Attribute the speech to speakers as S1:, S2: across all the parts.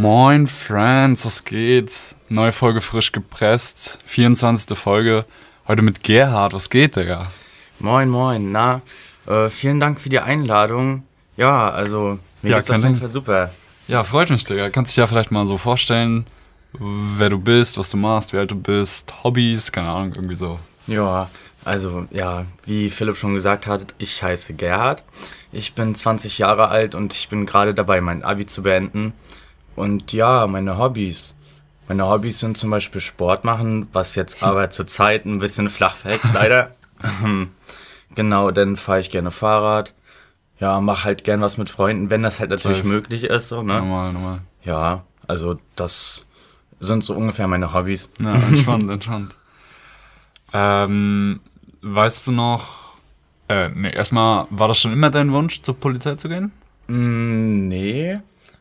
S1: Moin Friends, was geht's? Neue Folge frisch gepresst, 24. Folge. Heute mit Gerhard, was geht, Digga?
S2: Moin, moin, na, äh, vielen Dank für die Einladung. Ja, also, mir
S1: Ja,
S2: geht's auf jeden. Fall super.
S1: Ja, freut mich, Digga. Kannst dich ja vielleicht mal so vorstellen, wer du bist, was du machst, wie alt du bist, Hobbys, keine Ahnung, irgendwie so.
S2: Ja, also, ja, wie Philipp schon gesagt hat, ich heiße Gerhard. Ich bin 20 Jahre alt und ich bin gerade dabei, mein Abi zu beenden. Und ja, meine Hobbys. Meine Hobbys sind zum Beispiel Sport machen, was jetzt aber zurzeit ein bisschen flach fällt, leider. genau, dann fahre ich gerne Fahrrad. Ja, mach halt gern was mit Freunden, wenn das halt natürlich
S1: Safe.
S2: möglich ist, so, ne?
S1: Normal, normal.
S2: Ja, also das sind so ungefähr meine Hobbys.
S1: Ja, entspannt, entspannt. Ähm, weißt du noch, äh, nee, erstmal, war das schon immer dein Wunsch, zur Polizei zu gehen?
S2: Mm, nee,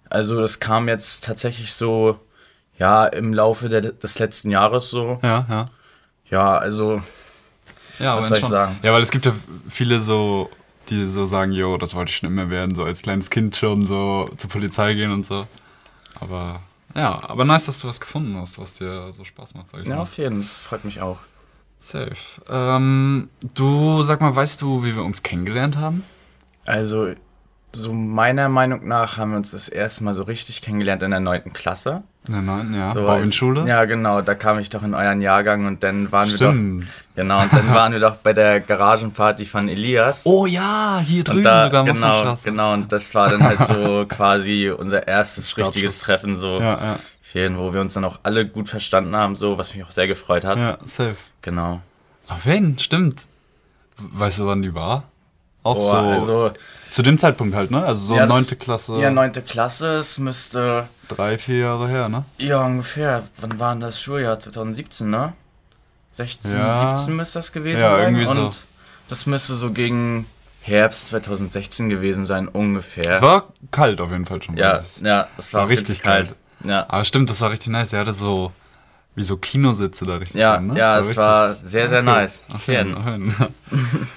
S2: also das kam jetzt tatsächlich so, ja, im Laufe der, des letzten Jahres so.
S1: Ja, ja.
S2: Ja, also,
S1: Ja,
S2: Was soll ich
S1: schon.
S2: sagen?
S1: Ja, weil es gibt ja viele so, die so sagen, jo, das wollte ich schon immer werden, so als kleines Kind schon so zur Polizei gehen und so. Aber ja, aber nice, dass du was gefunden hast, was dir so Spaß macht, sag ich
S2: ja,
S1: mal.
S2: auf jeden Fall, das freut mich auch.
S1: Safe. Ähm, du, sag mal, weißt du, wie wir uns kennengelernt haben?
S2: Also, so meiner Meinung nach haben wir uns das erste Mal so richtig kennengelernt in der neunten Klasse.
S1: In der neunten, ja.
S2: So
S1: Schule?
S2: Ja, genau, da kam ich doch in euren Jahrgang und dann waren wir
S1: Stimmt.
S2: doch, genau, und dann waren wir doch bei der Garagenparty von Elias.
S1: Oh ja, hier drüben
S2: da,
S1: sogar
S2: genau, genau, und das war dann halt so quasi unser erstes richtiges Treffen, so
S1: Ja, ja,
S2: Ferien, wo wir uns dann auch alle gut verstanden haben, so, was mich auch sehr gefreut hat.
S1: ja, safe.
S2: Genau.
S1: Ach, wen? Stimmt. Weißt du, wann die war? Auch
S2: Oh,
S1: so.
S2: also,
S1: zu dem Zeitpunkt halt, ne? Also so
S2: ja,
S1: neunte Klasse.
S2: Ja, neunte Klasse, es müsste,
S1: drei, vier Jahre her, ne?
S2: ja, ungefähr, wann war denn das Schuljahr? 2017, ne? 16,
S1: Ja.
S2: 17 müsste das gewesen
S1: Ja,
S2: sein.
S1: irgendwie so.
S2: Und das müsste so gegen Herbst 2016 gewesen sein, ungefähr.
S1: Es war kalt auf jeden Fall schon.
S2: ja,
S1: ich.
S2: ja, es war,
S1: War richtig
S2: richtig kalt. Ja.
S1: Aber stimmt, das war richtig nice. Er hatte so wie so Kinositze da richtig
S2: Ja,
S1: drin, ne?
S2: ja,
S1: Das
S2: es
S1: richtig-
S2: war sehr, sehr
S1: cool.
S2: nice.
S1: Auf jeden,
S2: auf
S1: jeden.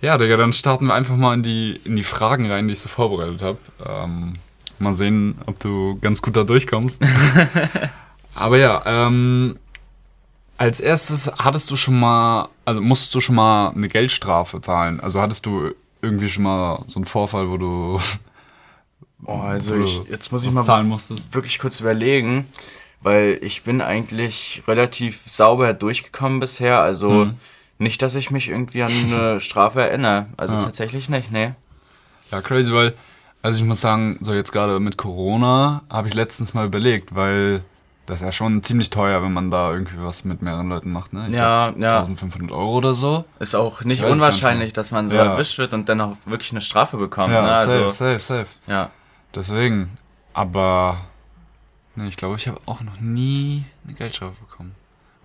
S1: ja, Digga, dann starten wir einfach mal in die, in die Fragen rein, die ich so vorbereitet habe. Ähm, mal sehen, ob du ganz gut da durchkommst. Aber ja, ähm, als erstes hattest du schon mal, also musstest du schon mal eine Geldstrafe zahlen? Also hattest du irgendwie schon mal so einen Vorfall, wo du,
S2: Oh, also ich, jetzt muss ich mal
S1: zahlen musstest?
S2: wirklich kurz überlegen, weil ich bin eigentlich relativ sauber durchgekommen bisher. Also
S1: Mhm.
S2: Nicht, dass ich mich irgendwie an eine Strafe erinnere. Also
S1: Ja.
S2: tatsächlich nicht, nee.
S1: Ja, crazy, weil, also ich muss sagen, so jetzt gerade mit Corona habe ich letztens mal überlegt, weil das ist ja schon ziemlich teuer, wenn man da irgendwie was mit mehreren Leuten macht, ne? Ich
S2: Ja,
S1: glaub,
S2: ja.
S1: 1500 Euro oder so.
S2: Ist auch nicht unwahrscheinlich, dass man so
S1: Ja.
S2: erwischt wird und dann auch wirklich eine Strafe bekommt.
S1: Ja,
S2: ne?
S1: safe,
S2: Also,
S1: safe, safe.
S2: ja.
S1: Deswegen. Aber, ne, ich glaube, ich habe auch noch nie eine Geldstrafe bekommen.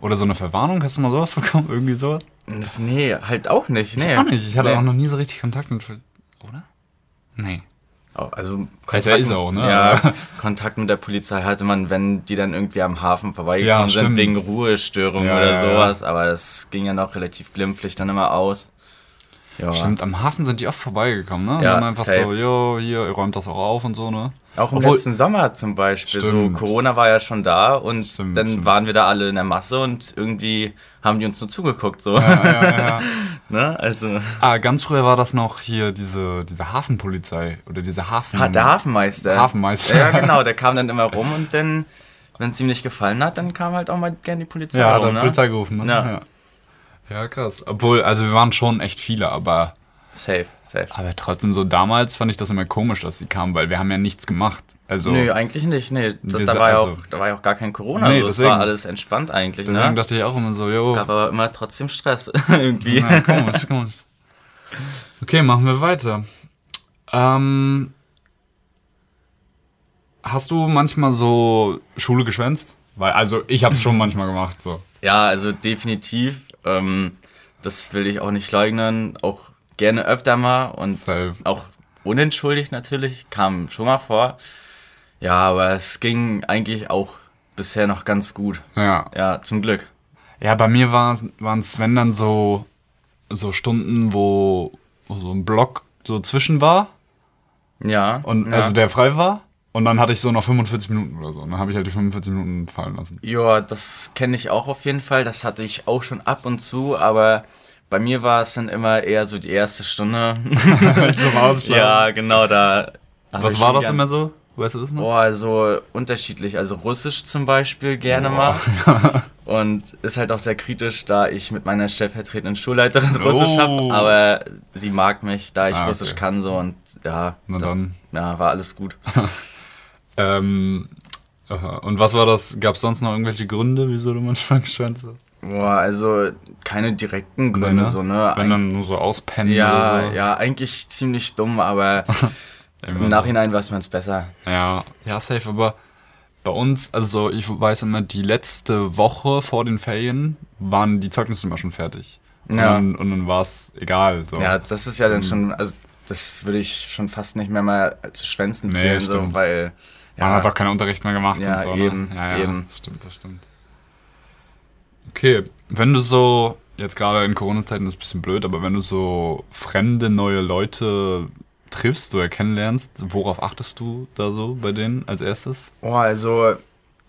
S1: Oder so eine Verwarnung, hast du mal sowas bekommen? Irgendwie sowas?
S2: Nee, halt auch nicht. Nee.
S1: Ich auch nicht. Ich hatte
S2: Nee.
S1: auch noch nie so richtig Kontakt mit, oder? Nee.
S2: Auch- Also
S1: Weiß ja, ist auch, ne?
S2: Ja, Kontakt mit der Polizei hatte man, wenn die dann irgendwie am Hafen vorbeigekommen
S1: Ja,
S2: sind wegen Ruhestörung
S1: Ja,
S2: oder sowas. Aber das ging ja noch relativ glimpflich dann immer aus. Ja.
S1: Stimmt, am Hafen sind die oft vorbeigekommen, ne? Und
S2: Ja,
S1: dann einfach so,
S2: safe.
S1: jo, hier, ihr räumt das auch auf und so, ne?
S2: Auch im
S1: Obwohl-
S2: letzten Sommer zum Beispiel.
S1: Stimmt.
S2: So, Corona war ja schon da und
S1: Stimmt,
S2: dann
S1: stimmt.
S2: waren wir da alle in der Masse und irgendwie haben die uns nur zugeguckt. So.
S1: Ja, ja, ja.
S2: ne? Also,
S1: Ah, ganz früher war das noch hier diese, diese Hafenpolizei oder diese Hafen...
S2: ha- der Hafenmeister.
S1: Hafenmeister.
S2: Ja, genau, der kam dann immer rum und dann, wenn es ihm nicht gefallen hat, dann kam halt auch mal gerne die Polizei
S1: Ja, hat
S2: rum.
S1: dann
S2: ne?
S1: Polizei gerufen, ne?
S2: Ja.
S1: Ja. Ja, krass. Obwohl, also wir waren schon echt viele, aber,
S2: Safe, safe.
S1: aber trotzdem so damals fand ich das immer komisch, dass sie kamen, weil wir haben ja nichts gemacht. Also
S2: Nö, eigentlich nicht. Nee, das, da, war ja
S1: also-
S2: auch, da war ja auch gar kein Corona.
S1: Nee,
S2: so. Es
S1: deswegen.
S2: war alles entspannt eigentlich.
S1: deswegen
S2: Ne?
S1: dachte ich auch immer so, jo,
S2: Gab aber immer trotzdem Stress irgendwie.
S1: ja, komisch, komisch. Okay, machen wir weiter. Ähm, hast du manchmal so Schule geschwänzt? Weil, also ich habe schon manchmal gemacht, so.
S2: Ja, also definitiv. Ähm, das will ich auch nicht leugnen. Auch gerne öfter mal und
S1: Safe.
S2: auch unentschuldigt natürlich. Kam schon mal vor. Ja, aber es ging eigentlich auch bisher noch ganz gut.
S1: Ja.
S2: Ja, zum Glück.
S1: Ja, bei mir waren es, wenn dann so, so Stunden, wo, wo so ein Block so zwischen war
S2: Ja.
S1: und
S2: ja.
S1: also der frei war. Und dann hatte ich so noch 45 Minuten oder so. Und dann habe ich halt die 45 Minuten fallen lassen.
S2: Ja, das kenne ich auch auf jeden Fall. Das hatte ich auch schon ab und zu, aber bei mir war es dann immer eher so die erste Stunde.
S1: Zum Ausschlafen.
S2: ja, genau, da.
S1: Was war das
S2: gern-
S1: immer so? Weißt du das noch?
S2: Boah, also unterschiedlich. Also Russisch zum Beispiel gerne mal. Und ist halt auch sehr kritisch, da ich mit meiner stellvertretenden Schulleiterin Russisch
S1: Oh.
S2: habe. Aber sie mag mich, da ich
S1: Ah, okay.
S2: Russisch kann so und ja,
S1: Na
S2: da-
S1: dann.
S2: ja, war alles gut.
S1: Ähm, aha. und was war das? Gab es sonst noch irgendwelche Gründe, wieso du manchmal geschwänzt hast?
S2: Boah, also keine direkten Gründe so, ne?
S1: Wenn dann nur so auspennen
S2: ja,
S1: oder so.
S2: ja, eigentlich ziemlich dumm, aber im Nachhinein weiß man es besser.
S1: Ja, ja, safe, aber bei uns, also ich weiß immer, die letzte Woche vor den Ferien waren die Zeugnisse immer schon fertig. Und
S2: Ja.
S1: dann, und dann war es egal. So.
S2: Ja, das ist ja dann schon, also das würde ich schon fast nicht mehr mal zu Schwänzen
S1: Nee,
S2: zählen, so,
S1: stimmt.
S2: Weil
S1: Man hat auch keinen Unterricht mehr gemacht
S2: Ja,
S1: und so.
S2: eben,
S1: ne? ja, ja,
S2: eben.
S1: Das stimmt, das stimmt. Okay, wenn du so, jetzt gerade in Corona-Zeiten ist es ein bisschen blöd, aber wenn du so fremde, neue Leute triffst oder kennenlernst, worauf achtest du da so bei denen als erstes?
S2: Oh, also,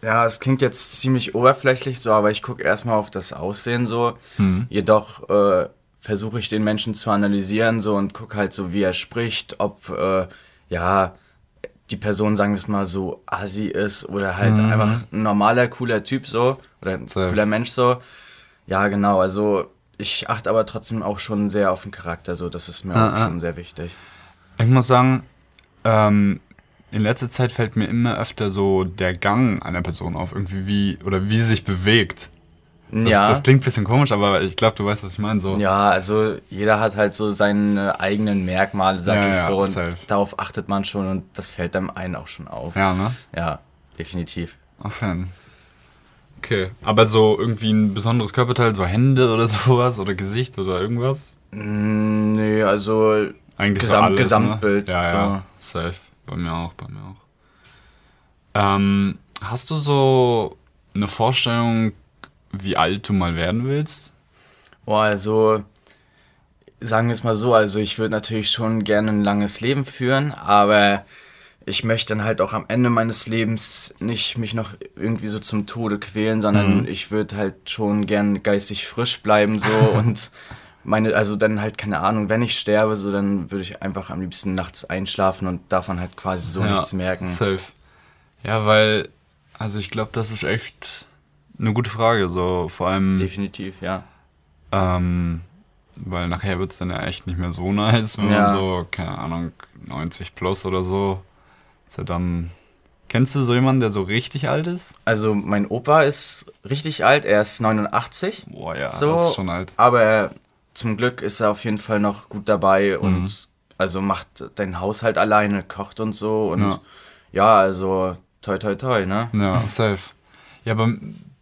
S2: ja, es klingt jetzt ziemlich oberflächlich so, aber ich gucke erstmal auf das Aussehen so.
S1: Hm.
S2: Jedoch äh, versuche ich den Menschen zu analysieren so und gucke halt so, wie er spricht, ob, äh, ja, die Person, sagen wir es mal, so assi ist oder halt einfach ein normaler, cooler Typ so oder ein
S1: Mhm. Safe.
S2: cooler Mensch so. Ja, genau, also ich achte aber trotzdem auch schon sehr auf den Charakter so, das ist mir
S1: Ah,
S2: auch
S1: ah.
S2: schon sehr wichtig.
S1: Ich muss sagen, ähm, in letzter Zeit fällt mir immer öfter so der Gang einer Person auf, irgendwie wie, oder wie sie sich bewegt. Das,
S2: ja.
S1: das klingt ein bisschen komisch, aber ich glaube, du weißt, was ich meine. So.
S2: Ja, also jeder hat halt so seine eigenen Merkmale, sag
S1: Ja,
S2: ich
S1: ja,
S2: so. Und
S1: safe.
S2: darauf achtet man schon und das fällt einem einen auch schon auf.
S1: Ja, ne?
S2: Ja, definitiv.
S1: Fan. Okay, aber so irgendwie ein besonderes Körperteil, so Hände oder sowas oder Gesicht oder irgendwas?
S2: Mm, nee, also
S1: Eigentlich
S2: Gesamt-
S1: so alles,
S2: Gesamtbild,
S1: Ne? Ja, ja, safe. Bei mir auch, bei mir auch. Ähm, hast du so eine Vorstellung, wie alt du mal werden willst?
S2: oh, also sagen wir es mal so, also ich würde natürlich schon gerne ein langes Leben führen, aber ich möchte dann halt auch am Ende meines Lebens nicht mich noch irgendwie so zum Tode quälen, sondern ich würde halt schon gern geistig frisch bleiben so und meine, also dann halt keine Ahnung, wenn ich sterbe, so dann würde ich einfach am liebsten nachts einschlafen und davon halt quasi so nichts merken.
S1: Safe. Ja, weil, also ich glaube, das ist echt eine gute Frage. So, vor allem,
S2: Definitiv, ja.
S1: ähm, weil nachher wird es dann ja echt nicht mehr so nice, wenn
S2: Ja.
S1: man so, keine Ahnung, 90 plus oder so. Ist ja dann. Kennst du so jemanden, der so richtig alt ist?
S2: Also mein Opa ist richtig alt, er ist 89.
S1: Boah, ja,
S2: So,
S1: das ist schon alt.
S2: Aber zum Glück ist er auf jeden Fall noch gut dabei
S1: Mhm.
S2: und also macht den Haushalt alleine, kocht und so und
S1: Ja.
S2: ja, also toi toi toi, ne?
S1: Ja, safe. Ja, bei,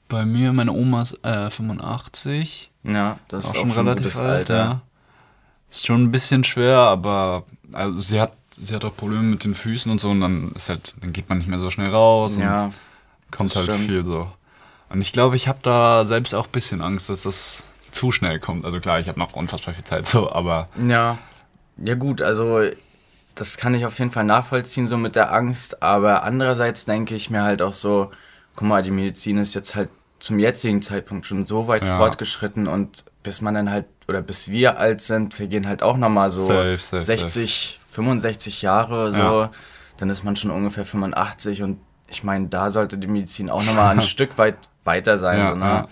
S1: bei mir, meine Oma ist äh, 85.
S2: Ja, das
S1: auch
S2: ist
S1: schon
S2: auch schon ein
S1: relativ alt,
S2: Alter.
S1: ja. Ist schon ein bisschen schwer, aber also sie hat sie hat auch Probleme mit den Füßen und so und dann ist halt dann geht man nicht mehr so schnell raus
S2: Ja,
S1: und kommt halt
S2: stimmt.
S1: viel so. Und ich glaube, ich habe da selbst auch ein bisschen Angst, dass das zu schnell kommt. Also klar, ich habe noch unfassbar viel Zeit so, aber
S2: Ja, ja gut, also das kann ich auf jeden Fall nachvollziehen, so mit der Angst, aber andererseits denke ich mir halt auch so, guck mal, die Medizin ist jetzt halt zum jetzigen Zeitpunkt schon so weit
S1: Ja.
S2: fortgeschritten und bis man dann halt, oder bis wir alt sind, vergehen halt auch nochmal so
S1: Safe, safe,
S2: 60, 65 Jahre, so,
S1: Ja.
S2: dann ist man schon ungefähr 85 und ich meine, da sollte die Medizin auch nochmal ein Stück weit weiter sein,
S1: Ja,
S2: so, ne?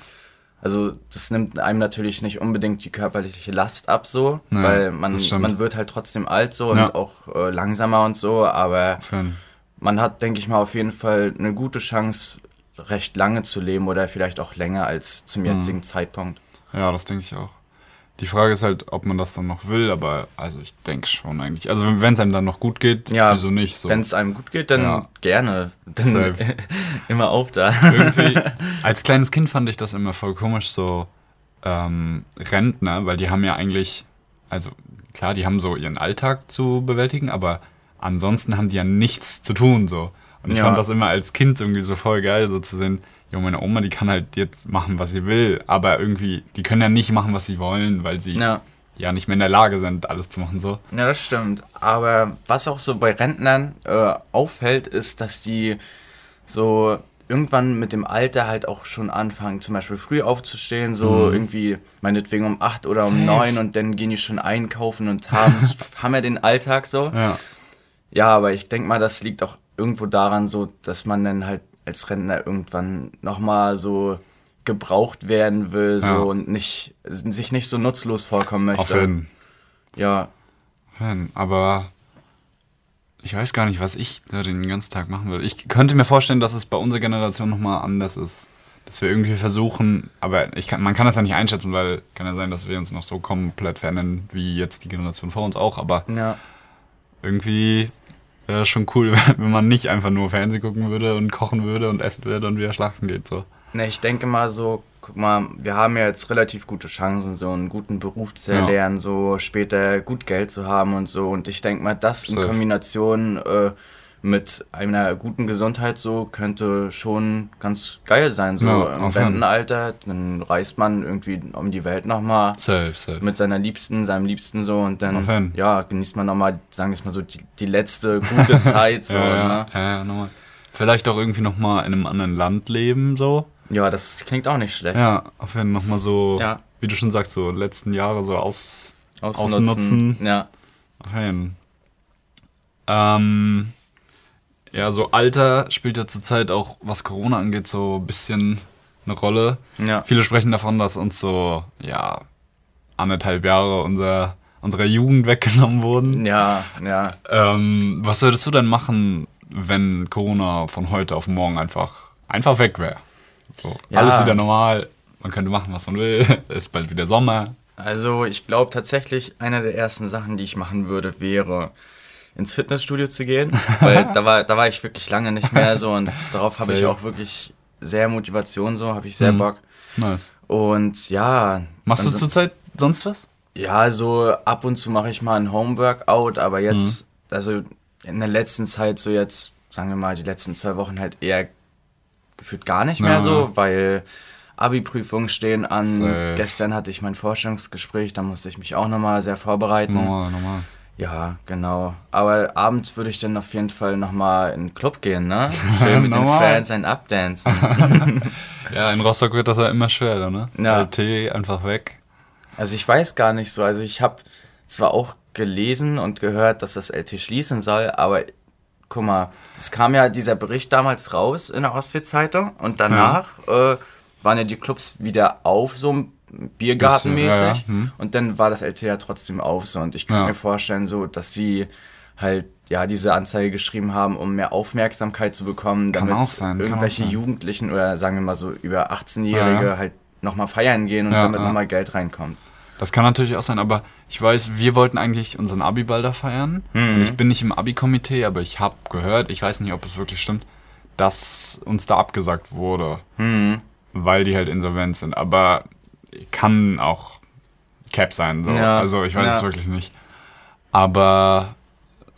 S2: Also das nimmt einem natürlich nicht unbedingt die körperliche Last ab so, weil man, man wird halt trotzdem alt so und auch äh, langsamer und so, aber
S1: Fan.
S2: man hat, denke ich mal, auf jeden Fall eine gute Chance, recht lange zu leben oder vielleicht auch länger als zum
S1: Mhm.
S2: jetzigen Zeitpunkt.
S1: Ja, das denke ich auch. Die Frage ist halt, ob man das dann noch will, aber also ich denke schon eigentlich. Also wenn es einem dann noch gut geht,
S2: Ja,
S1: wieso nicht? So.
S2: Wenn es einem gut geht, dann
S1: Ja.
S2: gerne. Dann immer auf da.
S1: irgendwie, als kleines Kind fand ich das immer voll komisch, so ähm, Rentner, weil die haben ja eigentlich, also klar, die haben so ihren Alltag zu bewältigen, aber ansonsten haben die ja nichts zu tun, so. Und ich
S2: Ja.
S1: fand das immer als Kind irgendwie so voll geil, so zu sehen, jo, meine Oma, die kann halt jetzt machen, was sie will, aber irgendwie, die können ja nicht machen, was sie wollen, weil sie
S2: Ja,
S1: ja nicht mehr in der Lage sind, alles zu machen so.
S2: Ja, das stimmt. Aber was auch so bei Rentnern äh, auffällt, ist, dass die so irgendwann mit dem Alter halt auch schon anfangen, zum Beispiel früh aufzustehen, so mhm. irgendwie meinetwegen um acht oder um neun und dann gehen die schon einkaufen und haben, haben ja den Alltag so. Ja, ja aber ich denke mal, das liegt auch irgendwo daran so, dass man dann halt als Rentner irgendwann nochmal so gebraucht werden will so ja. und nicht sich nicht so nutzlos vorkommen möchte. Auf jeden.
S1: Ja. Jeden. Aber ich weiß gar nicht, was ich da den ganzen Tag machen würde. Ich könnte mir vorstellen, dass es bei unserer Generation nochmal anders ist. Dass wir irgendwie versuchen, aber ich kann, man kann das ja nicht einschätzen, weil kann ja sein, dass wir uns noch so komplett verändern, wie jetzt die Generation vor uns auch. Aber ja. irgendwie wäre das schon cool, wenn man nicht einfach nur Fernsehen gucken würde und kochen würde und essen würde und wieder schlafen geht. So.
S2: Ne, ich denke mal so, guck mal, wir haben ja jetzt relativ gute Chancen, so einen guten Beruf zu erlernen, ja. so später gut Geld zu haben und so. Und ich denke mal, das in Kombination äh, mit einer guten Gesundheit so könnte schon ganz geil sein. So ja, im Rentenalter, dann reist man irgendwie um die Welt nochmal mit seiner Liebsten, seinem Liebsten so und dann ja, genießt man nochmal, sagen wir es mal so, die, die letzte gute Zeit. so, ja,
S1: ja, ne? Vielleicht auch irgendwie nochmal in einem anderen Land leben, so.
S2: Ja, das klingt auch nicht schlecht.
S1: Ja, auf jeden Fall nochmal so, wie du schon sagst, so letzten Jahre so aus, ausnutzen. ausnutzen. Ja. Auf jeden ähm, Ja, so Alter spielt ja zurzeit auch, was Corona angeht, so ein bisschen eine Rolle. Ja. Viele sprechen davon, dass uns so, ja, anderthalb Jahre unser, unserer Jugend weggenommen wurden. Ja, ja. Ähm, was würdest du denn machen, wenn Corona von heute auf morgen einfach, einfach weg wäre? So, ja. Alles wieder normal, man könnte machen, was man will. Es ist bald wieder Sommer.
S2: Also ich glaube tatsächlich, eine der ersten Sachen, die ich machen würde, wäre ins Fitnessstudio zu gehen. Weil da war, da war ich wirklich lange nicht mehr so und darauf habe ich auch wirklich sehr Motivation, so habe ich sehr mhm. Bock. Nice. Und ja.
S1: Machst du zurzeit sonst was?
S2: Ja, so ab und zu mache ich mal ein Homeworkout, aber jetzt, mhm. also in der letzten Zeit, so jetzt, sagen wir mal, die letzten zwei Wochen halt eher gefühlt gar nicht mehr ja. so, weil Abi-Prüfungen stehen an. Safe. Gestern hatte ich mein Vorstellungsgespräch, da musste ich mich auch nochmal sehr vorbereiten. Normal, normal. Ja, genau. Aber abends würde ich dann auf jeden Fall nochmal in den Club gehen, ne? Schön mit den Fans ein Updancen.
S1: ja, in Rostock wird das ja immer schwerer, ne? Ja. LT einfach weg.
S2: Also ich weiß gar nicht so. Also ich habe zwar auch gelesen und gehört, dass das LT schließen soll, aber guck mal, es kam ja dieser Bericht damals raus in der Ostsee-Zeitung und danach ja. äh, waren ja die Clubs wieder auf, so Biergartenmäßig. Ja, ja. Hm. Und dann war das LT ja trotzdem auf so. Und ich kann mir vorstellen, so, dass sie halt ja diese Anzeige geschrieben haben, um mehr Aufmerksamkeit zu bekommen, damit sein, irgendwelche Jugendlichen oder sagen wir mal so über 18-Jährige halt nochmal feiern gehen und damit ja. nochmal Geld reinkommt.
S1: Das kann natürlich auch sein, aber ich weiß, wir wollten eigentlich unseren Abi-Ball da feiern. Mhm. ich bin nicht im Abi-Komitee, aber ich habe gehört, ich weiß nicht, ob es wirklich stimmt, dass uns da abgesagt wurde, mhm. weil die halt insolvent sind. Aber kann auch Cap sein. So. Ja. Also ich weiß ja. es wirklich nicht. Aber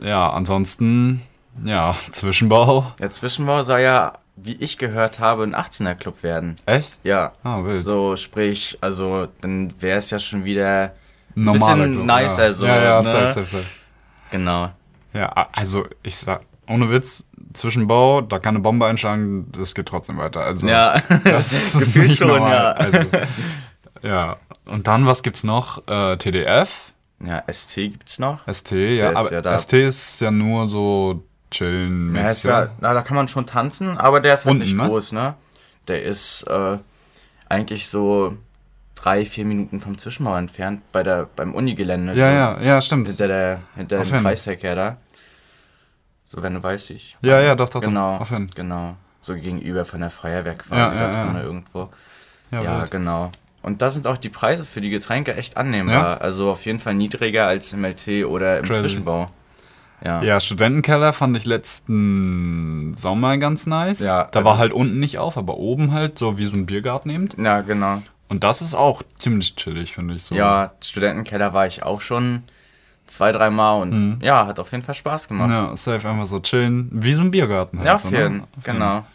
S1: ja, ansonsten, ja, Zwischenbau.
S2: Der Zwischenbau soll ja wie ich gehört habe, ein 18er-Club werden. Echt? Ja. Ah, wild. So, sprich, also dann wäre es ja schon wieder ein Normaler bisschen Club, nicer ja. so. Ja, ja, ne? safe, safe, safe. Genau.
S1: Ja, also ich sag, ohne Witz, Zwischenbau, da kann eine Bombe einschlagen, das geht trotzdem weiter. Also, ja, das ist gefühlt schon, normal. ja. Also, ja, und dann, was gibt's noch? Äh, TDF.
S2: Ja, ST gibt's noch.
S1: ST, ja, aber ja ST ist ja nur so chillen.
S2: Ja, da, na, da kann man schon tanzen, aber der ist halt Unten, nicht ne? groß, ne? Der ist äh, eigentlich so drei, vier Minuten vom Zwischenmauer entfernt bei der, beim Unigelände.
S1: Ja, so. ja, ja, stimmt.
S2: Hinter, der, hinter dem Kreisverkehr da. So, wenn du weißt, wie ich.
S1: Ja, ja, doch, doch.
S2: Genau, doch. genau. So gegenüber von der Feuerwehr quasi ja, da ja, ja. irgendwo. Ja, ja genau. Und da sind auch die Preise für die Getränke echt annehmbar. Also auf jeden Fall niedriger als im LT oder im Crazy. Zwischenbau.
S1: Ja. ja, Studentenkeller fand ich letzten Sommer ganz nice. Ja, da also war halt unten nicht auf, aber oben halt so wie so ein Biergarten eben.
S2: Ja, genau.
S1: Und das ist auch ziemlich chillig, finde ich so.
S2: Ja, Studentenkeller war ich auch schon zwei, dreimal und mhm. ja, hat auf jeden Fall Spaß gemacht.
S1: Ja, safe einfach so chillen, wie so ein Biergarten halt.
S2: Ja, auf jeden, so, ne? genau.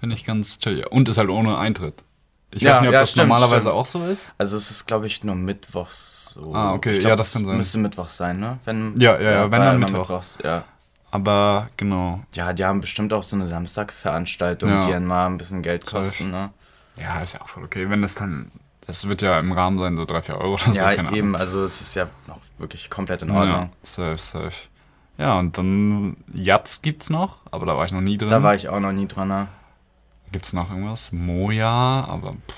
S1: Finde ich ganz chill. Und ist halt ohne Eintritt. Ich
S2: Ja,
S1: weiß nicht, ob
S2: ja,
S1: das
S2: stimmt,
S1: normalerweise
S2: stimmt.
S1: auch so ist.
S2: Also es ist, glaube ich, nur mittwochs so.
S1: Ah, okay,
S2: ich
S1: ja, das kann sein.
S2: Müsste mittwochs sein, ne? Wenn,
S1: Ja, ja, ja, wenn dann Mittwoch.
S2: mittwochs, ja.
S1: Aber genau.
S2: Ja, die haben bestimmt auch so eine Samstagsveranstaltung,
S1: Ja.
S2: die dann mal ein bisschen Geld kosten, ne?
S1: Ja, ist ja auch voll okay. Wenn das dann. Das wird ja im Rahmen sein, so 3, 4 Euro oder so.
S2: ja, eben, also es ist ja noch wirklich komplett in
S1: Ahnung. Ja,
S2: Ordnung.
S1: safe, safe. Ja, und dann Jatz gibt's noch, aber da war ich noch nie drin.
S2: Da war ich auch noch nie dran, ne?
S1: Gibt's noch irgendwas? Moja, aber. Pff.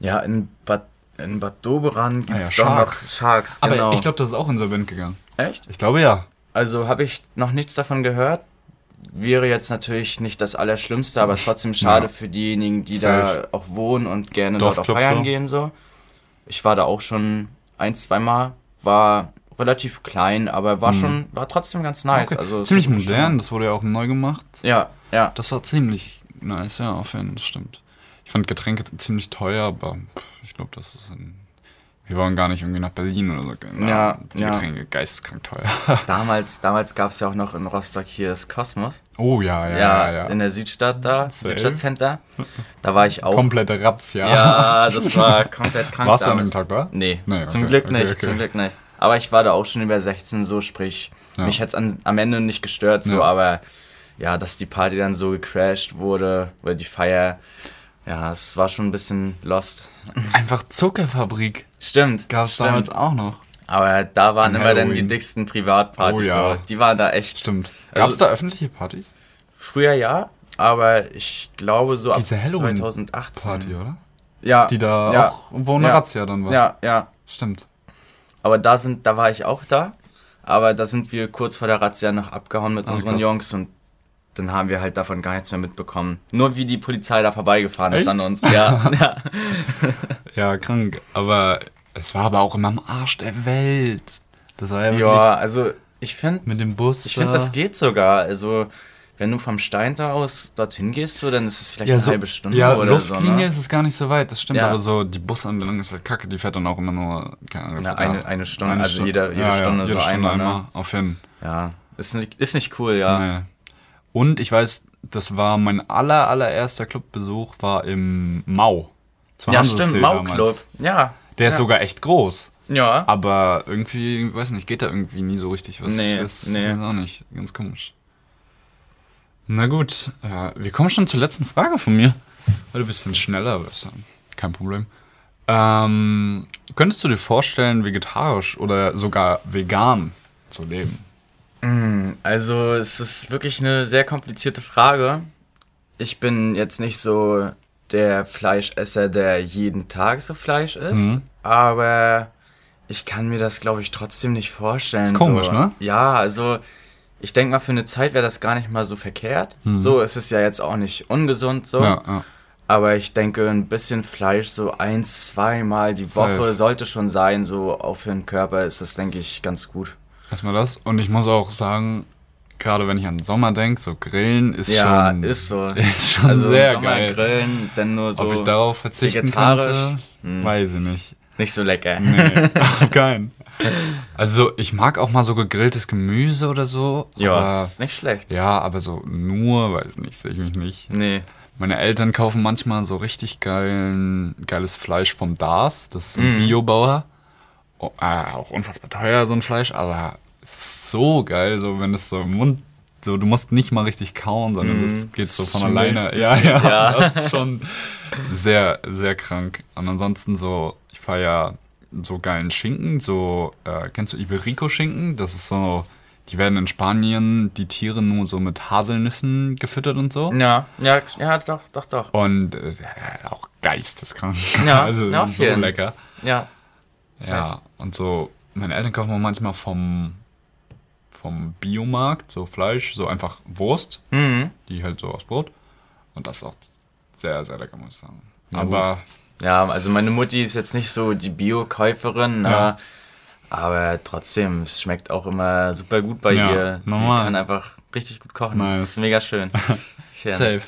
S2: Ja, in Bad, in Bad Doberan gibt es
S1: Ah ja,
S2: doch noch Sharks,
S1: Aber
S2: genau.
S1: ich glaube, das ist auch insolvent gegangen.
S2: Echt?
S1: Ich glaube ja.
S2: Also habe ich noch nichts davon gehört. Wäre jetzt natürlich nicht das Allerschlimmste, aber trotzdem schade
S1: Ja.
S2: für diejenigen, die
S1: Safe.
S2: da auch wohnen und gerne dort auch feiern
S1: so.
S2: gehen. So. Ich war da auch schon ein, zweimal. War relativ klein, aber war schon, war trotzdem ganz nice.
S1: Okay.
S2: Also es
S1: ziemlich modern, das wurde ja auch neu gemacht.
S2: Ja, ja.
S1: Das war ziemlich nice, ja, auf jeden Fall, das stimmt. Ich fand Getränke ziemlich teuer, aber ich glaube, das ist in. Wir wollen gar nicht irgendwie nach Berlin oder so gehen.
S2: Ja,
S1: die
S2: ja.
S1: Getränke geisteskrank teuer.
S2: Damals, damals gab es ja auch noch in Rostock hier das Kosmos.
S1: oh ja, ja,
S2: Ja,
S1: ja.
S2: in der Südstadt da,
S1: Safe.
S2: Südstadtcenter. Da war ich auch.
S1: Komplette Razzia.
S2: Ja, das war komplett krank.
S1: Warst du an dem. Tag da?
S2: Nee,
S1: Nee,
S2: zum
S1: okay,
S2: Glück
S1: okay,
S2: nicht,
S1: okay.
S2: zum Glück nicht. Aber ich war da auch schon über 16, so sprich, mich hätte es am Ende nicht gestört, so, aber ja, dass die Party dann so gecrashed wurde, oder die Feier, ja, es war schon ein bisschen lost.
S1: Einfach Zuckerfabrik
S2: Stimmt.
S1: gab es damals auch noch.
S2: Aber da waren immer dann die dicksten Privatpartys,
S1: Oh ja.
S2: so. die waren da echt.
S1: Stimmt.
S2: Also-
S1: Gab es da öffentliche Partys?
S2: Früher ja, aber ich glaube so ab
S1: Diese Halloween
S2: 2018.
S1: Party, oder?
S2: Ja.
S1: Die da
S2: ja,
S1: auch, wo eine
S2: Ja.
S1: Razzia dann war.
S2: Ja, ja.
S1: Stimmt.
S2: Aber da sind, da war ich auch da. Aber da sind wir kurz vor der Razzia noch abgehauen mit
S1: Ah,
S2: unseren
S1: krass.
S2: Jungs und dann haben wir halt davon gar nichts mehr mitbekommen. Nur wie die Polizei da vorbeigefahren ist
S1: Echt?
S2: an uns. Ja, ja.
S1: Ja, krank. Aber es war aber auch immer am Arsch der Welt. Das war ja wirklich
S2: ja also ich finde,
S1: mit dem Bus.
S2: ich finde,
S1: da.
S2: das geht sogar. Also wenn du vom Steinter aus dorthin gehst, so, dann ist es vielleicht
S1: ja,
S2: eine
S1: so,
S2: halbe Stunde
S1: ja,
S2: oder
S1: Luftlinie
S2: so. Ne?
S1: ist es gar nicht so weit, das stimmt.
S2: Ja.
S1: Aber so die Busanbindung ist halt kacke. Die fährt dann auch immer nur keine Ahnung,
S2: Na, eine- eine Stunde, also jede- jede Stunde so einmal, ne?
S1: Auf jeden
S2: Ja, ist nicht, ist nicht cool, ja.
S1: Nee. Und ich weiß, das war mein aller, allererster Clubbesuch war im Mau. Zu
S2: Ja, stimmt, Mau Club.
S1: damals.
S2: Ja.
S1: Der ist
S2: ja.
S1: sogar echt groß.
S2: Ja.
S1: Aber irgendwie, weiß nicht, geht da irgendwie nie so richtig was.
S2: Nee,
S1: ich weiß,
S2: nee.
S1: ich weiß auch nicht. Ganz komisch. Na gut, äh, wir kommen schon zur letzten Frage von mir. Weil du ein bisschen schneller bist. dann Kein Problem. Ähm, könntest du dir vorstellen, vegetarisch oder sogar vegan zu leben?
S2: Also es ist wirklich eine sehr komplizierte Frage. Ich bin jetzt nicht so der Fleischesser, der jeden Tag so Fleisch isst,
S1: Mhm.
S2: aber ich kann mir das, glaube ich, trotzdem nicht vorstellen.
S1: Ist komisch,
S2: so.
S1: ne?
S2: Ja, also ich denke mal, für eine Zeit wäre das gar nicht mal so verkehrt. So, es ist ja jetzt auch nicht ungesund so.
S1: Mhm. Ja, ja.
S2: Aber ich denke, ein bisschen Fleisch so ein, zweimal die
S1: Safe.
S2: Woche sollte schon sein. So auch für den Körper ist das, denke ich, ganz gut.
S1: Erstmal das. Und ich muss auch sagen, gerade wenn ich an den Sommer denke, so Grillen ist
S2: Ja,
S1: schon,
S2: ist so.
S1: ist schon
S2: also
S1: sehr
S2: Sommer
S1: geil.
S2: grillen, dann nur so
S1: Ob ich darauf verzichten
S2: vegetarisch,
S1: könnte,
S2: hm.
S1: weiß ich nicht.
S2: nicht so lecker.
S1: Nee, auf keinen. Also ich mag auch mal so gegrilltes Gemüse oder so.
S2: Ja, ist nicht schlecht.
S1: ja, aber so nur, weiß nicht, sehe ich mich nicht.
S2: Nee.
S1: Meine Eltern kaufen manchmal so richtig geilen, geiles Fleisch vom Dars. Das ist ein
S2: Mhm.
S1: Biobauer. Oh, äh, auch unfassbar teuer, so ein Fleisch, aber es so geil, so wenn es so im Mund, so du musst nicht mal richtig kauen, sondern
S2: Mhm.
S1: das geht so von alleine. Ja, ja,
S2: Ja.
S1: das ist schon sehr, sehr krank. Und ansonsten so, ich feier so geilen Schinken, so, äh, kennst du Iberico-Schinken? Das ist so, die werden in Spanien, die Tiere nur so mit Haselnüssen gefüttert und so.
S2: Ja, ja, ja, doch, doch, doch.
S1: Und äh, auch geisteskrank.
S2: Ja,
S1: also
S2: ja,
S1: so lecker.
S2: Ja.
S1: Ja, und so, meine Eltern kaufen mir manchmal vom, vom Biomarkt so Fleisch, so einfach Wurst,
S2: Mhm.
S1: die halt so aus Brot. Und das ist auch sehr, sehr lecker, muss ich sagen.
S2: Ja,
S1: Aber
S2: Ja, also meine Mutti ist jetzt nicht so die Bio-Käuferin, ne?
S1: Ja.
S2: aber trotzdem, es schmeckt auch immer super gut bei
S1: Ja,
S2: ihr.
S1: normal.
S2: Die kann einfach richtig gut kochen.
S1: Nice.
S2: Das ist mega. Schön.
S1: safe.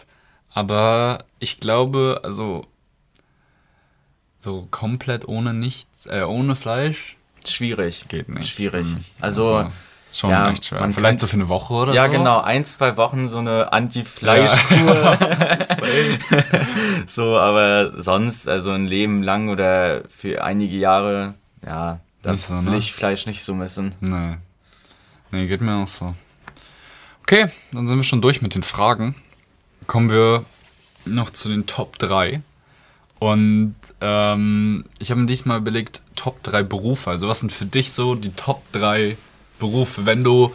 S1: Aber ich glaube, also so komplett ohne nichts, äh, ohne Fleisch
S2: Schwierig.
S1: geht nicht.
S2: Schwierig.
S1: für mich.
S2: Also,
S1: Schon
S2: Ja,
S1: echt schwer. Vielleicht
S2: kann-
S1: so für eine Woche oder
S2: ja,
S1: so.
S2: genau, ein, zwei Wochen so eine Anti-Fleischkur. so, aber sonst, also ein Leben lang oder für einige Jahre, ja, da
S1: Nicht so,
S2: will
S1: ne?
S2: ich Fleisch nicht so missen.
S1: Nee. Nee, geht mir auch so. Okay, dann sind wir schon durch mit den Fragen. Kommen wir noch zu den Top 3. Und ähm, ich habe mir diesmal überlegt, Top 3 Berufe. Also was sind für dich so die Top 3 Berufe, wenn du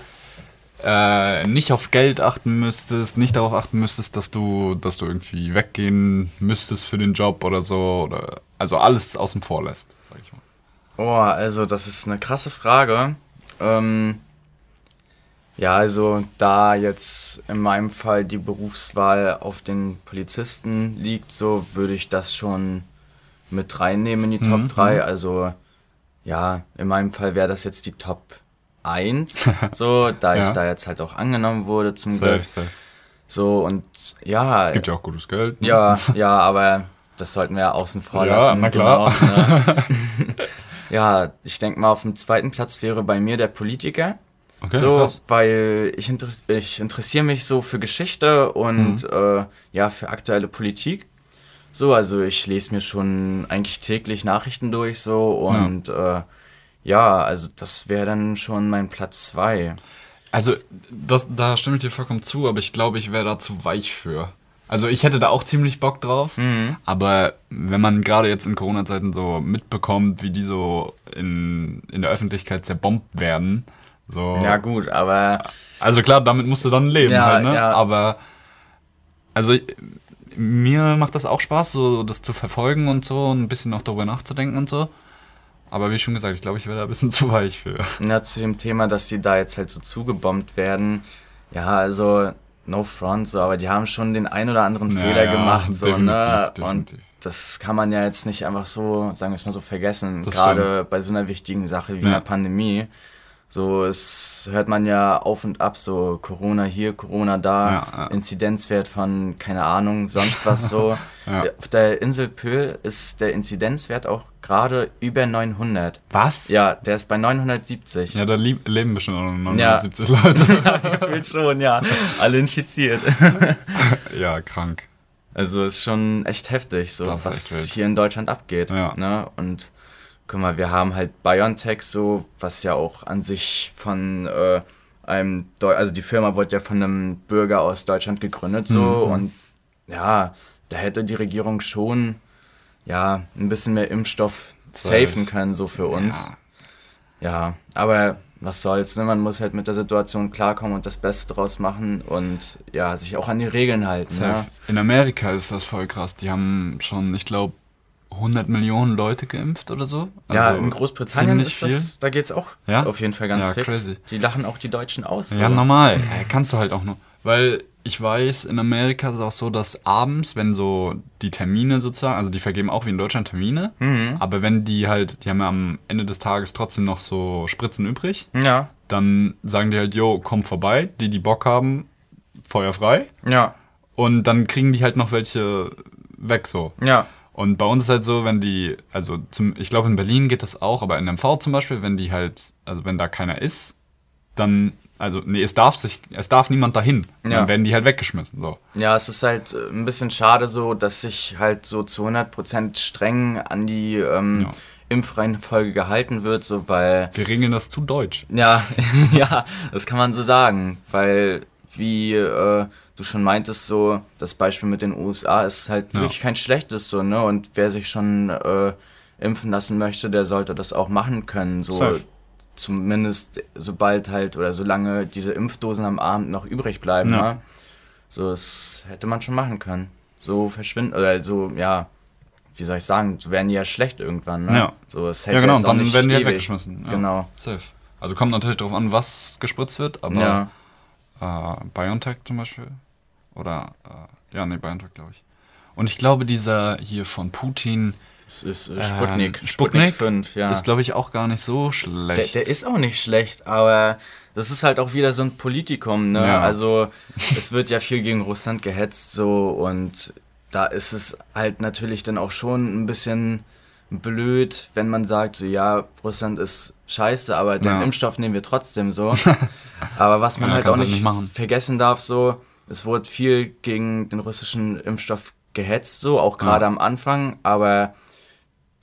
S1: äh, nicht auf Geld achten müsstest, nicht darauf achten müsstest, dass du, dass du irgendwie weggehen müsstest für den Job oder so. Oder, also alles außen vor lässt, sag ich mal.
S2: Oh, also das ist eine krasse Frage. Ähm, ja, also da jetzt in meinem Fall die Berufswahl auf den Polizisten liegt, so würde ich das schon mit reinnehmen in die
S1: Mhm,
S2: Top 3. Also ja, in meinem Fall wäre das jetzt die Top 1, so, da
S1: Ja.
S2: ich da jetzt halt auch angenommen wurde zum
S1: Safe,
S2: Glück.
S1: safe.
S2: So und ja,
S1: Gibt ja auch gutes Geld. ne?
S2: ja, ja, aber das sollten wir ja außen vor
S1: Ja,
S2: lassen.
S1: na klar.
S2: Genau, ne? ja, ich denke mal, auf dem zweiten Platz wäre bei mir der Politiker.
S1: Okay,
S2: so,
S1: krass.
S2: weil ich, inter ich interessiere mich so für Geschichte und
S1: Mhm.
S2: äh, ja, für aktuelle Politik. So, also ich lese mir schon eigentlich täglich Nachrichten durch so und ja, äh, ja also das wäre dann schon mein Platz zwei.
S1: Also, das, da stimme ich dir vollkommen zu, aber ich glaube, ich wäre da zu weich für. Also, ich hätte da auch ziemlich Bock drauf,
S2: Mhm.
S1: aber wenn man gerade jetzt in Corona-Zeiten so mitbekommt, wie die so in, in der Öffentlichkeit zerbombt werden, so.
S2: Ja gut, aber
S1: Also, klar, damit musst du dann leben,
S2: Ja,
S1: halt, ne?
S2: ja.
S1: Aber, also, mir macht das auch Spaß, so das zu verfolgen und so, und ein bisschen auch darüber nachzudenken und so. Aber wie schon gesagt, ich glaube, ich wäre da ein bisschen zu weich für.
S2: Na, zu dem Thema, dass die da jetzt halt so zugebombt werden. Ja, also, no front, so, aber die haben schon den ein oder anderen
S1: Ja,
S2: Fehler
S1: ja,
S2: gemacht, so, ne?
S1: definitiv,
S2: Und
S1: definitiv.
S2: das kann man ja jetzt nicht einfach so, sagen wir es mal so, vergessen.
S1: Das
S2: Gerade bei so einer wichtigen Sache wie
S1: Ja.
S2: einer Pandemie. So, es hört man ja auf und ab, so Corona hier, Corona da,
S1: Ja, ja.
S2: Inzidenzwert von, keine Ahnung, sonst was so.
S1: Ja.
S2: Auf der Insel Pöhl ist der Inzidenzwert auch gerade über 900.
S1: Was?
S2: Ja, der ist bei 970.
S1: Ja, da leben bestimmt auch noch
S2: Ja.
S1: 970 Leute.
S2: Gefühlt schon, ja. Alle infiziert.
S1: ja, krank.
S2: Also ist schon echt heftig, so was hier in Deutschland abgeht.
S1: Ja.
S2: Ne? Und guck mal, wir haben halt BioNTech so, was ja auch an sich von äh, einem, Deu also die Firma wurde ja von einem Bürger aus Deutschland gegründet so
S1: Mhm.
S2: und ja, da hätte die Regierung schon ja ein bisschen mehr Impfstoff
S1: Safe.
S2: safen können so für uns.
S1: Ja.
S2: Ja, aber was soll's, ne? Man muss halt mit der Situation klarkommen und das Beste draus machen und ja, sich auch an die Regeln halten.
S1: Safe.
S2: Ne?
S1: In Amerika ist das voll krass. Die haben schon, ich glaube, 100 Millionen Leute geimpft oder so.
S2: ja,
S1: Also
S2: in Großbritannien ist das, da geht's auch
S1: Ja?
S2: auf jeden Fall ganz
S1: Ja,
S2: fix.
S1: crazy.
S2: Die lachen auch die Deutschen aus. So.
S1: Ja, normal. Ja, kannst du halt auch nur. Weil ich weiß, in Amerika ist es auch so, dass abends, wenn so die Termine sozusagen, also die vergeben auch wie in Deutschland Termine,
S2: Mhm.
S1: aber wenn die halt, die haben ja am Ende des Tages trotzdem noch so Spritzen übrig,
S2: Ja,
S1: dann sagen die halt, jo, komm vorbei, die, die Bock haben, Feuer frei.
S2: ja,
S1: Und dann kriegen die halt noch welche weg so.
S2: ja.
S1: Und bei uns ist halt so, wenn die, also zum, ich glaube in Berlin geht das auch, aber in MV zum Beispiel, wenn die halt, also wenn da keiner ist, dann, also nee, es darf sich, es darf niemand dahin.
S2: Ja.
S1: Dann werden die halt weggeschmissen. So.
S2: Ja, es ist halt äh, ein bisschen schade so, dass sich halt so zu 100% streng an die ähm,
S1: Ja.
S2: Impfreihenfolge gehalten wird, so weil
S1: Wir regeln das zu deutsch.
S2: Ja, ja, das kann man so sagen, weil wie äh, du schon meintest, so das Beispiel mit den USA ist halt
S1: Ja.
S2: wirklich kein schlechtes so, ne? Und wer sich schon äh, impfen lassen möchte, der sollte das auch machen können, so
S1: Safe.
S2: zumindest sobald halt oder solange diese Impfdosen am Abend noch übrig bleiben,
S1: Ja.
S2: ne? So, das hätte man schon machen können. So verschwinden oder so, ja. Wie soll ich sagen, werden die ja schlecht irgendwann, ne?
S1: Ja.
S2: So, es
S1: Ja,
S2: hält
S1: genau,
S2: jetzt
S1: dann werden die halt
S2: ewig.
S1: weggeschmissen. Ja,
S2: Genau.
S1: Safe. Also kommt natürlich darauf an, was gespritzt wird, aber
S2: Ja.
S1: Äh, BioNTech zum Beispiel. Oder, äh, ja, nee, BioNTech, glaube ich. Und ich glaube, dieser hier von Putin
S2: Es ist äh,
S1: Ähm,
S2: Sputnik.
S1: Sputnik
S2: Sputnik 5, ja.
S1: ist, glaube ich, auch gar nicht so
S2: der,
S1: schlecht.
S2: der ist auch nicht schlecht, aber das ist halt auch wieder so ein Politikum, ne?
S1: Ja.
S2: Also es wird ja viel gegen Russland gehetzt so und da ist es halt natürlich dann auch schon ein bisschen, blöd, wenn man sagt, so ja, Russland ist scheiße, aber den
S1: Ja.
S2: Impfstoff nehmen wir trotzdem so. aber was man
S1: Ja,
S2: halt auch nicht
S1: nicht
S2: vergessen darf, so, es wurde viel gegen den russischen Impfstoff gehetzt, so, auch gerade
S1: Ja.
S2: am Anfang, aber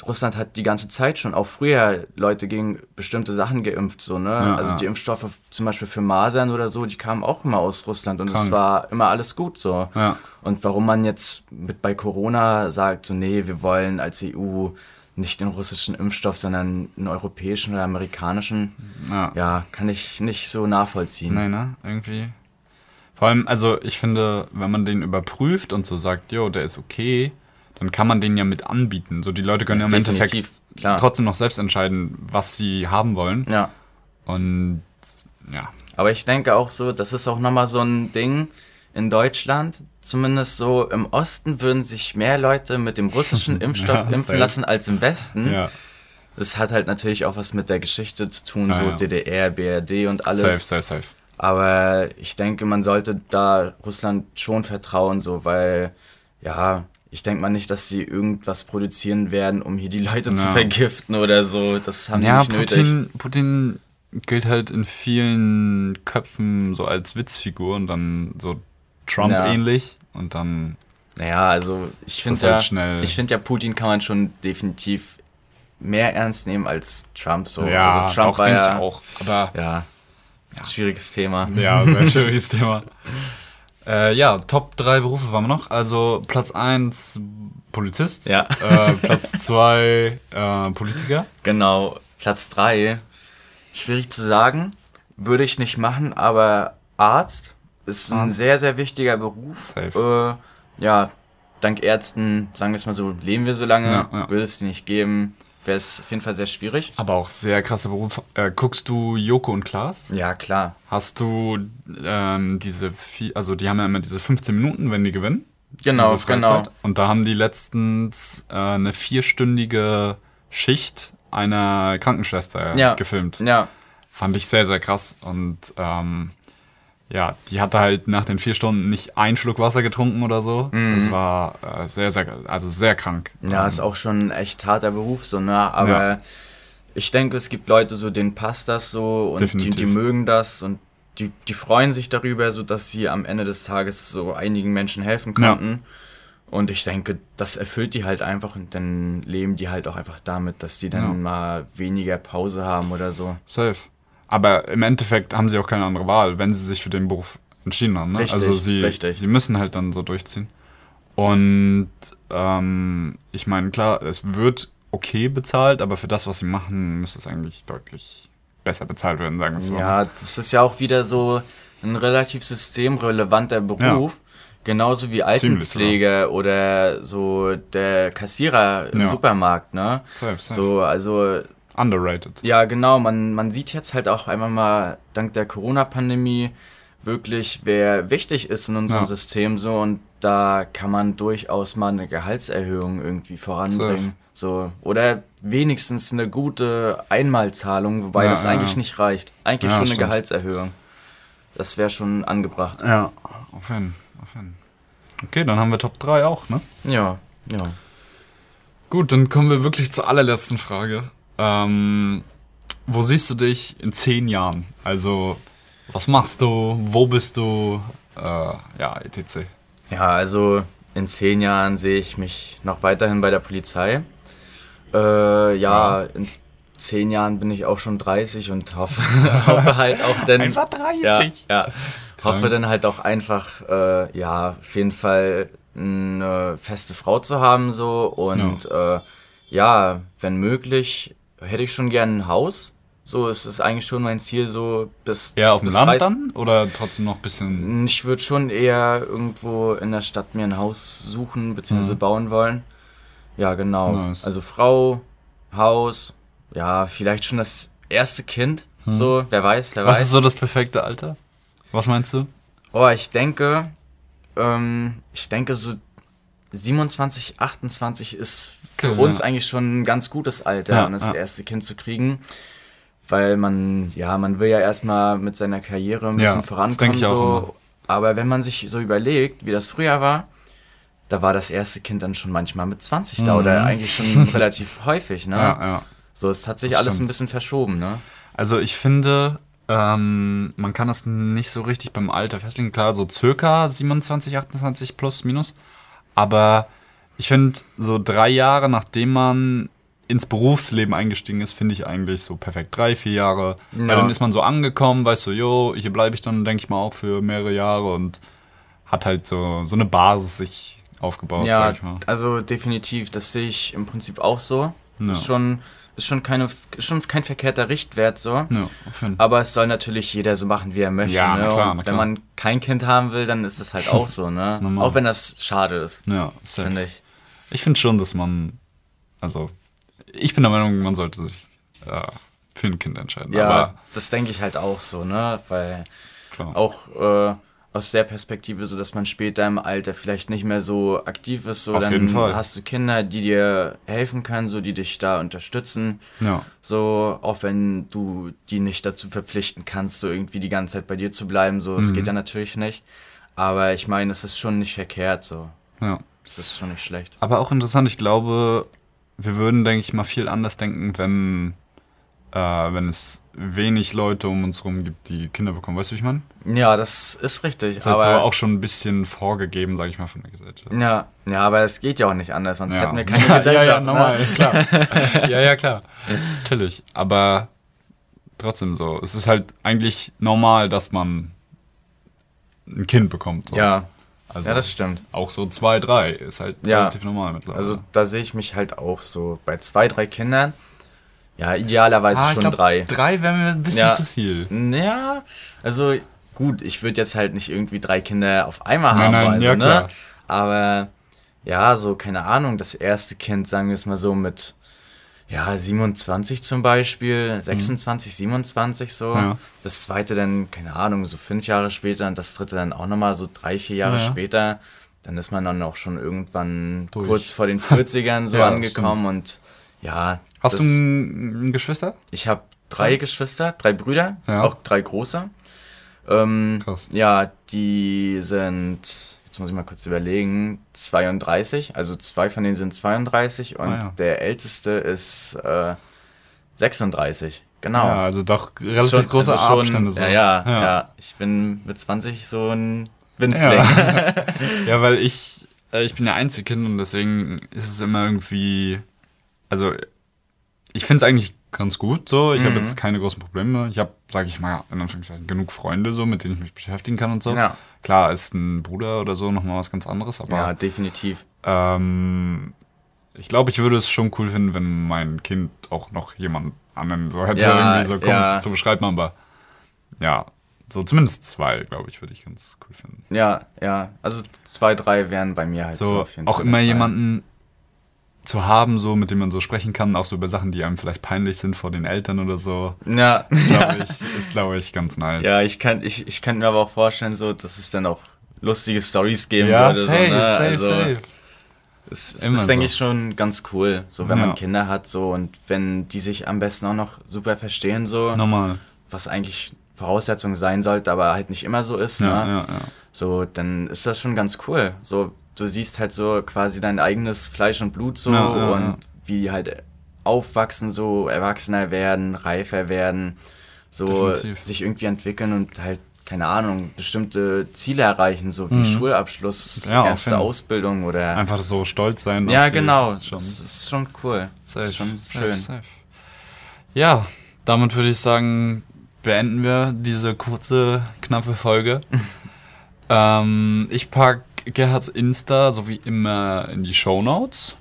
S2: Russland hat die ganze Zeit schon, auch früher, Leute gegen bestimmte Sachen geimpft, so, ne?
S1: Ja,
S2: also
S1: ja.
S2: die Impfstoffe zum Beispiel für Masern oder so, die kamen auch immer aus Russland und es war immer alles gut, so.
S1: Ja.
S2: Und warum man jetzt mit bei Corona sagt, so, nee, wir wollen als EU nicht den russischen Impfstoff, sondern einen europäischen oder amerikanischen,
S1: Ja.
S2: ja, kann ich nicht so nachvollziehen.
S1: Nee, ne? Irgendwie. Vor allem, also ich finde, wenn man den überprüft und so sagt, jo, der ist okay, dann kann man den ja mit anbieten. So die Leute können ja, im
S2: Definitiv,
S1: Endeffekt
S2: klar.
S1: trotzdem noch selbst entscheiden, was sie haben wollen.
S2: Ja.
S1: Und ja,
S2: Aber ich denke auch so, das ist auch nochmal so ein Ding in Deutschland. Zumindest so im Osten würden sich mehr Leute mit dem russischen Impfstoff
S1: Ja,
S2: impfen lassen als im Westen.
S1: ja,
S2: Das hat halt natürlich auch was mit der Geschichte zu tun,
S1: Ja,
S2: so
S1: ja.
S2: DDR, BRD und alles.
S1: safe, safe, safe.
S2: Aber ich denke, man sollte da Russland schon vertrauen, so, weil, ja, ich denke mal nicht, dass sie irgendwas produzieren werden, um hier die Leute zu
S1: Ja.
S2: vergiften oder so. Das haben
S1: Ja,
S2: die nicht nötig.
S1: Putin, Putin gilt halt in vielen Köpfen so als Witzfigur und dann so Trump
S2: Ja.
S1: ähnlich und dann
S2: Naja, also ich finde
S1: halt
S2: ja,
S1: schnell.
S2: ich finde ja, Putin kann man schon definitiv mehr ernst nehmen als Trump. So.
S1: ja,
S2: also Trump
S1: auch
S2: war ja,
S1: ich auch. Aber
S2: Ja, schwieriges Thema.
S1: Ja, schwieriges Thema. Äh, ja, Top 3 Berufe waren wir noch. Also Platz 1 Polizist,
S2: Ja.
S1: äh, Platz 2 äh, Politiker.
S2: Genau, Platz 3. Schwierig zu sagen, würde ich nicht machen, aber Arzt ist ein
S1: Arzt.
S2: sehr, sehr wichtiger Beruf.
S1: Safe.
S2: Äh, ja, dank Ärzten, sagen wir es mal so, leben wir so lange,
S1: Ja, ja.
S2: würde es die nicht geben, wäre es auf jeden Fall sehr schwierig.
S1: Aber auch sehr krasser Beruf. Äh, guckst du Joko und Klaas?
S2: Ja, klar.
S1: Hast du ähm, diese, vi- also die haben ja immer diese 15 Minuten, wenn die gewinnen.
S2: Genau, genau.
S1: Und da haben die letztens äh, eine vierstündige Schicht einer Krankenschwester
S2: Ja.
S1: gefilmt.
S2: Ja,
S1: Fand ich sehr, sehr krass. Und ähm, ja, die hatte halt nach den vier Stunden nicht einen Schluck Wasser getrunken oder so. Das war äh, sehr, sehr, also sehr krank.
S2: Mhm. Ja, ist auch schon ein echt harter Beruf, so, ne? Aber
S1: Ja.
S2: ich denke, es gibt Leute, so denen passt das so und die, die mögen das und die, die freuen sich darüber, so dass sie am Ende des Tages so einigen Menschen helfen
S1: Ja.
S2: konnten. Und ich denke, das erfüllt die halt einfach und dann leben die halt auch einfach damit, dass die dann
S1: Ja.
S2: mal weniger Pause haben oder so.
S1: Safe. Aber im Endeffekt haben sie auch keine andere Wahl, wenn sie sich für den Beruf entschieden haben. Ne?
S2: Richtig,
S1: also sie,
S2: richtig.
S1: sie müssen halt dann so durchziehen. Und ähm, ich meine, klar, es wird okay bezahlt, aber für das, was sie machen, müsste es eigentlich deutlich besser bezahlt werden, sagen wir so.
S2: Ja, das ist ja auch wieder so ein relativ systemrelevanter Beruf. Genauso wie Altenpfleger oder so der Kassierer im
S1: Ja.
S2: Supermarkt, ne?
S1: Safe, safe.
S2: So, also,
S1: Underrated.
S2: ja, genau, man, man sieht jetzt halt auch einmal mal dank der Corona-Pandemie wirklich, wer wichtig ist in unserem
S1: Ja.
S2: System so und da kann man durchaus mal eine Gehaltserhöhung irgendwie voranbringen. So, oder wenigstens eine gute Einmalzahlung, wobei
S1: Ja,
S2: das eigentlich
S1: ja.
S2: nicht reicht. Eigentlich schon eine
S1: stimmt.
S2: Gehaltserhöhung. Das wäre schon angebracht.
S1: Ja, auf jeden, auf jeden. Okay, dann haben wir Top 3 auch, ne?
S2: Ja, ja.
S1: Gut, dann kommen wir wirklich zur allerletzten Frage. Ähm, wo siehst du dich in zehn Jahren? Also, was machst du? Wo bist du? Äh, ja, etc.
S2: Ja, also in zehn Jahren sehe ich mich noch weiterhin bei der Polizei. Äh, ja,
S1: Ja.
S2: in zehn Jahren bin ich auch schon 30 und hoffe, hoffe halt auch dann.
S1: Einfach 30?
S2: Ja, ja. Hoffe dann halt auch einfach, äh, ja, auf jeden Fall eine feste Frau zu haben so und ja, äh, ja wenn möglich, hätte ich schon gerne ein Haus. So, es ist eigentlich schon mein Ziel, so bis.
S1: Eher auf dem Land
S2: 30
S1: dann? Oder trotzdem noch ein bisschen.
S2: Ich würde schon eher irgendwo in der Stadt mir ein Haus suchen bzw.
S1: Mhm.
S2: bauen wollen. Ja, genau.
S1: Nice.
S2: Also Frau, Haus, ja, vielleicht schon das erste Kind. So, wer weiß, wer
S1: Mhm. Was
S2: weiß.
S1: ist so das perfekte Alter? Was meinst du?
S2: Oh, ich denke, ähm, ich denke so 27, 28 ist für
S1: Okay,
S2: uns
S1: ja.
S2: eigentlich schon ein ganz gutes Alter,
S1: Ja,
S2: um das
S1: ja.
S2: erste Kind zu kriegen. Weil man, ja, man will ja erstmal mit seiner Karriere ein bisschen vorankommen. so. Aber wenn man sich so überlegt, wie das früher war, da war das erste Kind dann schon manchmal mit 20 da oder eigentlich schon relativ häufig, ne?
S1: Mhm. Ja, ja.
S2: So, es hat sich
S1: Das
S2: alles
S1: stimmt.
S2: ein bisschen verschoben, ne?
S1: Also ich finde, ähm, man kann das nicht so richtig beim Alter festlegen. Klar, so circa 27, 28 plus, minus. Aber ich finde, so drei Jahre, nachdem man ins Berufsleben eingestiegen ist, finde ich eigentlich so perfekt. Drei, vier Jahre. Weil
S2: Ja.
S1: dann ist man so angekommen, weißt du, jo, hier bleibe ich dann, denke ich mal, auch für mehrere Jahre und hat halt so, so eine Basis sich aufgebaut,
S2: Ja,
S1: sag ich mal.
S2: also definitiv, das sehe ich im Prinzip auch so.
S1: Ja.
S2: Ist schon, ist schon keine, ist schon kein verkehrter Richtwert so.
S1: Ja.
S2: Aber es soll natürlich jeder so machen, wie er möchte.
S1: Ja,
S2: ne?
S1: na klar, na
S2: Wenn
S1: klar.
S2: man kein Kind haben will, dann ist das halt auch so, ne? Auch wenn das schade ist,
S1: Ja,
S2: finde ich.
S1: Ich finde schon, dass man, also, ich bin der Meinung, man sollte sich äh, für ein Kind entscheiden.
S2: Ja,
S1: Aber
S2: das denke ich halt auch so, ne? Weil
S1: klar.
S2: auch äh, aus der Perspektive, so dass man später im Alter vielleicht nicht mehr so aktiv ist, so
S1: Auf
S2: dann
S1: jeden Fall.
S2: hast du Kinder, die dir helfen können, so die dich da unterstützen.
S1: ja,
S2: So, auch wenn du die nicht dazu verpflichten kannst, so irgendwie die ganze Zeit bei dir zu bleiben, so, es
S1: Mhm.
S2: geht ja natürlich nicht. Aber ich meine, es ist schon nicht verkehrt, so.
S1: ja.
S2: Es ist schon nicht schlecht.
S1: Aber auch interessant, ich glaube, wir würden, denke ich mal, viel anders denken, wenn, äh, wenn es wenig Leute um uns herum gibt, die Kinder bekommen. Weißt du, wie ich meine?
S2: Ja, das ist richtig.
S1: Das ist
S2: aber,
S1: aber auch schon ein bisschen vorgegeben, sage ich mal, von der Gesellschaft.
S2: ja, ja, aber es geht ja auch nicht anders, sonst
S1: Ja.
S2: hätten wir keine
S1: ja,
S2: Gesellschaft.
S1: ja, ja,
S2: ne?
S1: normal, klar. ja, ja, klar. Natürlich. Aber trotzdem so. Es ist halt eigentlich normal, dass man ein Kind bekommt. So.
S2: Ja,
S1: also
S2: ja, das stimmt.
S1: auch so zwei, drei ist halt
S2: Ja.
S1: relativ normal mittlerweile.
S2: Also da sehe ich mich halt auch so bei zwei, drei Kindern. Ja, idealerweise
S1: Ah,
S2: schon
S1: glaub,
S2: drei.
S1: Drei wäre mir ein bisschen
S2: Ja.
S1: zu viel.
S2: Ja, also gut, ich würde jetzt halt nicht irgendwie drei Kinder auf einmal
S1: Nein,
S2: haben
S1: nein,
S2: wollen,
S1: ja,
S2: ne?
S1: klar.
S2: Aber ja, so, keine Ahnung, das erste Kind, sagen wir es mal so, mit ja, 27 zum Beispiel, 26, 27 so.
S1: Mhm. Ja.
S2: Das zweite dann, keine Ahnung, so fünf Jahre später und das dritte dann auch nochmal so drei, vier Jahre
S1: Ja.
S2: später. Dann ist man dann auch schon irgendwann
S1: Durch.
S2: kurz vor den 40ern so
S1: Ja,
S2: angekommen und ja.
S1: Hast
S2: das-
S1: du ein, Geschwister?
S2: ich habe drei Geschwister, drei Brüder, auch drei große. Ähm,
S1: Krass.
S2: Ja, die sind, jetzt muss ich mal kurz überlegen, 32. Also zwei von denen sind 32 und
S1: Ah, ja.
S2: der älteste ist äh, 36. Genau.
S1: Ja, also doch relativ
S2: Schon-
S1: große
S2: also schon-
S1: Abstände. So.
S2: Ja, ja,
S1: ja.
S2: ja, Ich bin mit 20 so ein Winzling.
S1: Ja. ja, weil ich, äh, ich bin ja Einzelkind und deswegen ist es immer irgendwie, also ich finde es eigentlich ganz gut so. Ich habe
S2: Mhm.
S1: jetzt keine großen Probleme. Ich habe, sage ich mal, in Anführungszeichen genug Freunde so, mit denen ich mich beschäftigen kann und so.
S2: Ja.
S1: Klar, ist ein Bruder oder so nochmal was ganz anderes, aber
S2: ja, definitiv.
S1: ähm, ich glaube, ich würde es schon cool finden, wenn mein Kind auch noch jemand anderen so hätte,
S2: Ja,
S1: irgendwie so komisch
S2: ja.
S1: zu beschreiben, aber ja, so zumindest zwei, glaube ich, würde ich ganz cool finden.
S2: Ja, ja. Also zwei, drei wären bei mir halt so,
S1: So,
S2: auf jeden
S1: auch
S2: Fall
S1: immer jemanden zu haben, so mit dem man so sprechen kann, auch so über Sachen, die einem vielleicht peinlich sind vor den Eltern oder so,
S2: Ja,
S1: glaube ich, ist, glaube ich, ganz nice.
S2: Ja, ich kann, ich, ich kann mir aber auch vorstellen, so, dass es dann auch lustige Stories geben
S1: ja,
S2: würde.
S1: safe,
S2: so, ne?
S1: safe,
S2: also,
S1: safe.
S2: Es, es ist, denke
S1: so.
S2: ich, schon ganz cool, so wenn
S1: Ja.
S2: man Kinder hat, so und wenn die sich am besten auch noch super verstehen, so,
S1: Normal.
S2: was eigentlich Voraussetzung sein sollte, aber halt nicht immer so ist,
S1: Ja,
S2: ne?
S1: ja, ja.
S2: So, dann ist das schon ganz cool. So, du siehst halt so quasi dein eigenes Fleisch und Blut so
S1: Ja, ja,
S2: und
S1: ja.
S2: wie die halt aufwachsen, so erwachsener werden, reifer werden, so
S1: Definitiv.
S2: sich irgendwie entwickeln und halt, keine Ahnung, bestimmte Ziele erreichen, so wie Schulabschluss,
S1: Mhm. Auf
S2: erste. Ausbildung oder.
S1: Einfach so stolz sein.
S2: ja,
S1: die-
S2: genau.
S1: Schon
S2: Das ist schon cool. Das
S1: safe,
S2: ist schon
S1: safe,
S2: schön.
S1: safe. Ja, damit würde ich sagen, beenden wir diese kurze, knappe Folge. ähm, ich packe Gerhards Insta so wie immer in die Show Notes.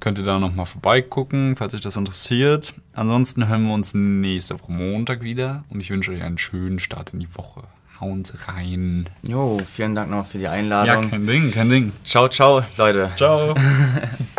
S1: Könnt ihr da nochmal vorbeigucken, falls euch das interessiert. Ansonsten hören wir uns nächste Woche Montag wieder und ich wünsche euch einen schönen Start in die Woche. Hauen Sie rein.
S2: Jo, vielen Dank noch für die Einladung.
S1: kein Ding, kein Ding.
S2: ciao, ciao, Leute.
S1: Ciao.